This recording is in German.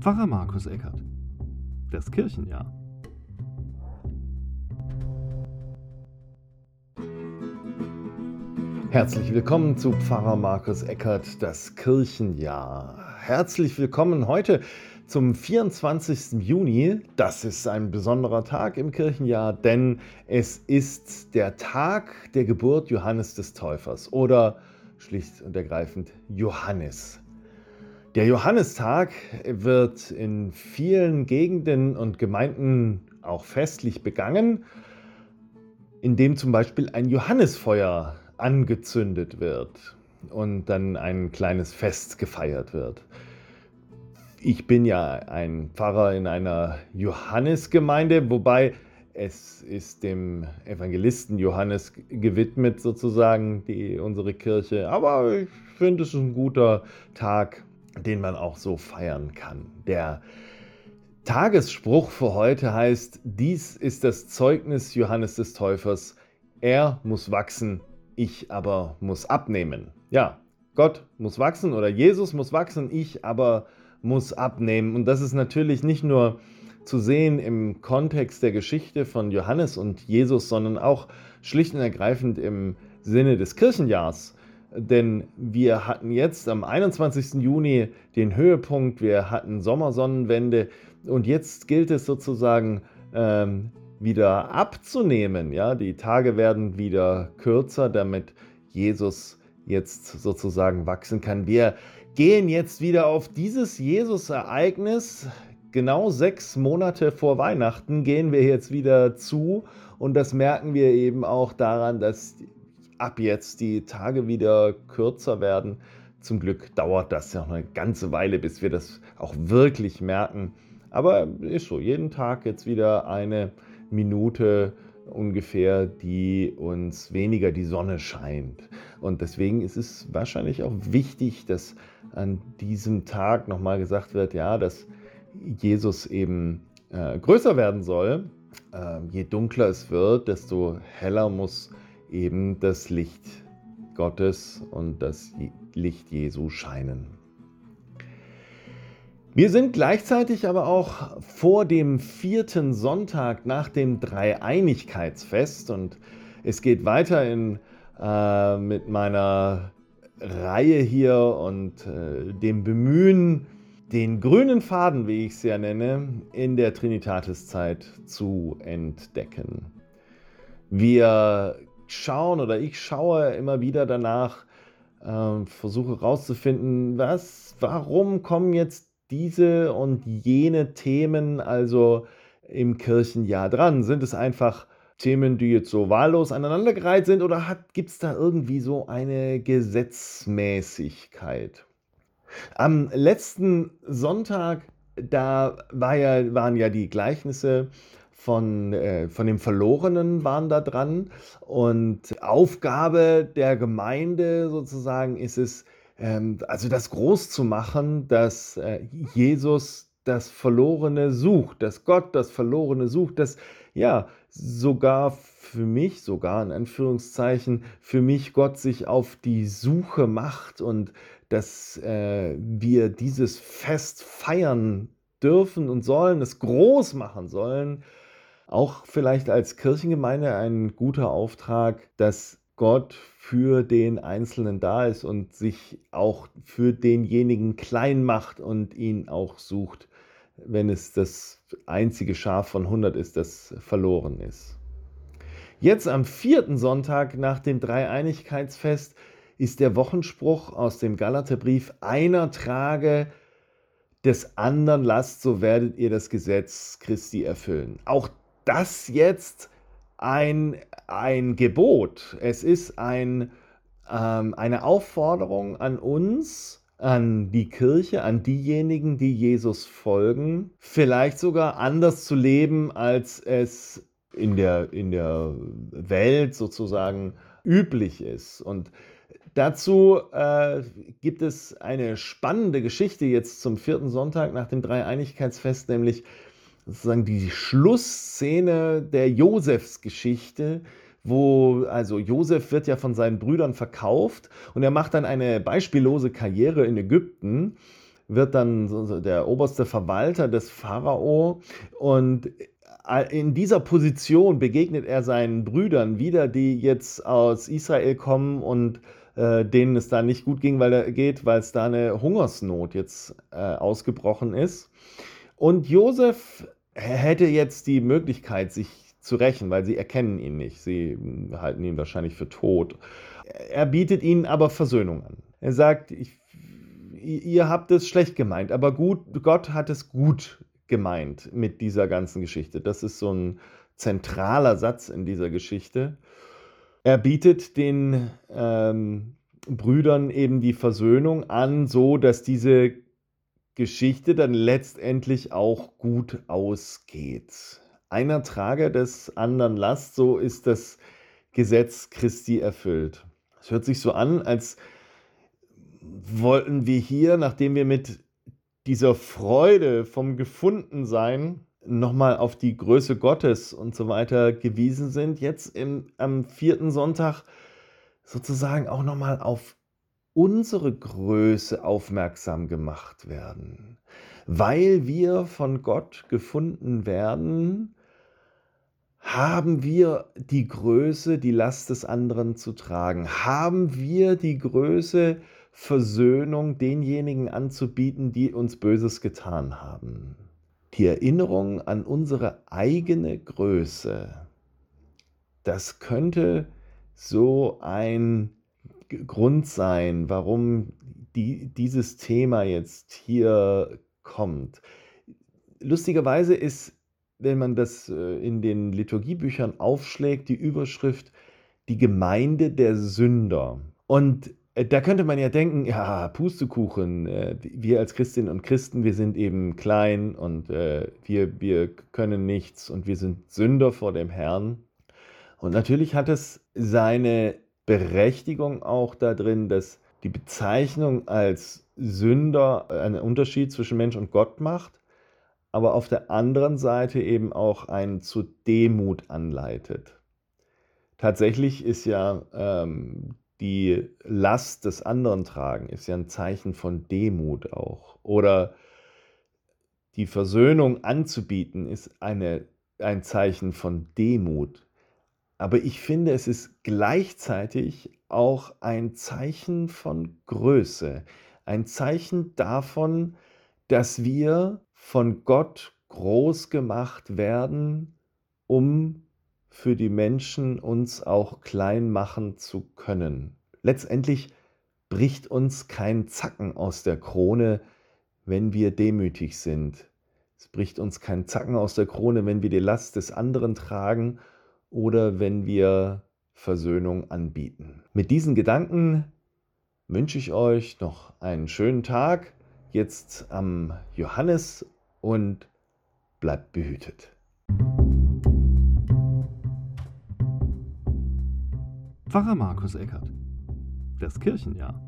Pfarrer Markus Eckert. Das Kirchenjahr. Herzlich willkommen zu Pfarrer Markus Eckert, das Kirchenjahr. Herzlich willkommen heute zum 24. Juni. Das ist ein besonderer Tag im Kirchenjahr, denn es ist der Tag der Geburt Johannes des Täufers oder schlicht und ergreifend Johannes. Der Johannistag wird in vielen Gegenden und Gemeinden auch festlich begangen, indem zum Beispiel ein Johannisfeuer angezündet wird und dann ein kleines Fest gefeiert wird. Ich bin ja ein Pfarrer in einer Johannesgemeinde, wobei es ist dem Evangelisten Johannes gewidmet sozusagen, die, unsere Kirche. Aber ich finde, es ist ein guter Tag, den man auch so feiern kann. Der Tagesspruch für heute heißt, dies ist das Zeugnis Johannes des Täufers, er muss wachsen, ich aber muss abnehmen. Ja, Gott muss wachsen oder Jesus muss wachsen, ich aber muss abnehmen. Und das ist natürlich nicht nur zu sehen im Kontext der Geschichte von Johannes und Jesus, sondern auch schlicht und ergreifend im Sinne des Kirchenjahrs. Denn wir hatten jetzt am 21. Juni den Höhepunkt, wir hatten Sommersonnenwende und jetzt gilt es sozusagen ähm, wieder abzunehmen. Ja? Die Tage werden wieder kürzer, damit Jesus jetzt sozusagen wachsen kann. Wir gehen jetzt wieder auf dieses Jesus-Ereignis. Genau sechs Monate vor Weihnachten gehen wir jetzt wieder zu und das merken wir eben auch daran, dass ab jetzt die Tage wieder kürzer werden. Zum Glück dauert das ja noch eine ganze Weile, bis wir das auch wirklich merken. Aber ist so, jeden Tag jetzt wieder eine Minute ungefähr, die uns weniger die Sonne scheint. Und deswegen ist es wahrscheinlich auch wichtig, dass an diesem Tag nochmal gesagt wird, ja, dass Jesus eben äh, größer werden soll. Äh, je dunkler es wird, desto heller muss eben das Licht Gottes und das Licht Jesu scheinen. Wir sind gleichzeitig aber auch vor dem vierten Sonntag nach dem Dreieinigkeitsfest und es geht weiter in, äh, mit meiner Reihe hier und äh, dem Bemühen, den grünen Faden, wie ich es ja nenne, in der Trinitatiszeit zu entdecken. Wir schauen oder ich schaue immer wieder danach, äh, versuche herauszufinden, was, warum kommen jetzt diese und jene Themen also im Kirchenjahr dran? Sind es einfach Themen, die jetzt so wahllos aneinandergereiht sind oder gibt es da irgendwie so eine Gesetzmäßigkeit? Am letzten Sonntag, da war ja, waren ja die Gleichnisse von, äh, von dem Verlorenen waren da dran und Aufgabe der Gemeinde sozusagen ist es, ähm, also das groß zu machen, dass äh, Jesus das Verlorene sucht, dass Gott das Verlorene sucht, dass ja sogar für mich, sogar in Anführungszeichen, für mich Gott sich auf die Suche macht und dass äh, wir dieses Fest feiern dürfen und sollen, es groß machen sollen. Auch vielleicht als Kirchengemeinde ein guter Auftrag, dass Gott für den Einzelnen da ist und sich auch für denjenigen klein macht und ihn auch sucht, wenn es das einzige Schaf von 100 ist, das verloren ist. Jetzt am vierten Sonntag nach dem Dreieinigkeitsfest ist der Wochenspruch aus dem Galaterbrief, einer trage des anderen Last, so werdet ihr das Gesetz Christi erfüllen. Auch das jetzt ein, ein Gebot, es ist ein, ähm, eine Aufforderung an uns, an die Kirche, an diejenigen, die Jesus folgen, vielleicht sogar anders zu leben, als es in der, in der Welt sozusagen üblich ist. Und dazu äh, gibt es eine spannende Geschichte jetzt zum vierten Sonntag nach dem Dreieinigkeitsfest, nämlich sozusagen die Schlussszene der Josefsgeschichte, wo, also Josef wird ja von seinen Brüdern verkauft und er macht dann eine beispiellose Karriere in Ägypten, wird dann der oberste Verwalter des Pharao und in dieser Position begegnet er seinen Brüdern wieder, die jetzt aus Israel kommen und äh, denen es da nicht gut ging, weil er geht, weil es da eine Hungersnot jetzt äh, ausgebrochen ist. Und Josef hätte jetzt die Möglichkeit, sich zu rächen, weil sie erkennen ihn nicht. Sie halten ihn wahrscheinlich für tot. Er bietet ihnen aber Versöhnung an. Er sagt, ich, ihr habt es schlecht gemeint, aber gut, Gott hat es gut gemeint mit dieser ganzen Geschichte. Das ist so ein zentraler Satz in dieser Geschichte. Er bietet den ähm, Brüdern eben die Versöhnung an, so dass diese Geschichte dann letztendlich auch gut ausgeht. Einer trage des anderen Last, so ist das Gesetz Christi erfüllt. Es hört sich so an, als wollten wir hier, nachdem wir mit dieser Freude vom Gefundensein nochmal auf die Größe Gottes und so weiter gewiesen sind, jetzt im, am vierten Sonntag sozusagen auch nochmal auf unsere Größe aufmerksam gemacht werden. Weil wir von Gott gefunden werden, haben wir die Größe, die Last des anderen zu tragen? Haben wir die Größe, Versöhnung denjenigen anzubieten, die uns Böses getan haben? die Erinnerung an unsere eigene Größe, das könnte so ein Grund sein, warum die, dieses Thema jetzt hier kommt. Lustigerweise ist, wenn man das äh, in den Liturgiebüchern aufschlägt, die Überschrift die Gemeinde der Sünder. Und äh, da könnte man ja denken, ja, Pustekuchen, äh, wir als Christinnen und Christen, wir sind eben klein und wir, wir können nichts und wir sind Sünder vor dem Herrn. Und natürlich hat es seine Berechtigung auch darin, dass die Bezeichnung als Sünder einen Unterschied zwischen Mensch und Gott macht, aber auf der anderen Seite eben auch einen zu Demut anleitet. Tatsächlich ist ja ähm, die Last des anderen tragen, ist ja ein Zeichen von Demut auch. Oder die Versöhnung anzubieten, ist eine, ein Zeichen von Demut. Aber ich finde, es ist gleichzeitig auch ein Zeichen von Größe, ein Zeichen davon, dass wir von Gott groß gemacht werden, um für die Menschen uns auch klein machen zu können. Letztendlich bricht uns kein Zacken aus der Krone, wenn wir demütig sind. Es bricht uns kein Zacken aus der Krone, wenn wir die Last des anderen tragen oder wenn wir Versöhnung anbieten. Mit diesen Gedanken wünsche ich euch noch einen schönen Tag jetzt am Johannes und bleibt behütet. Pfarrer Markus Eckert. Das Kirchenjahr.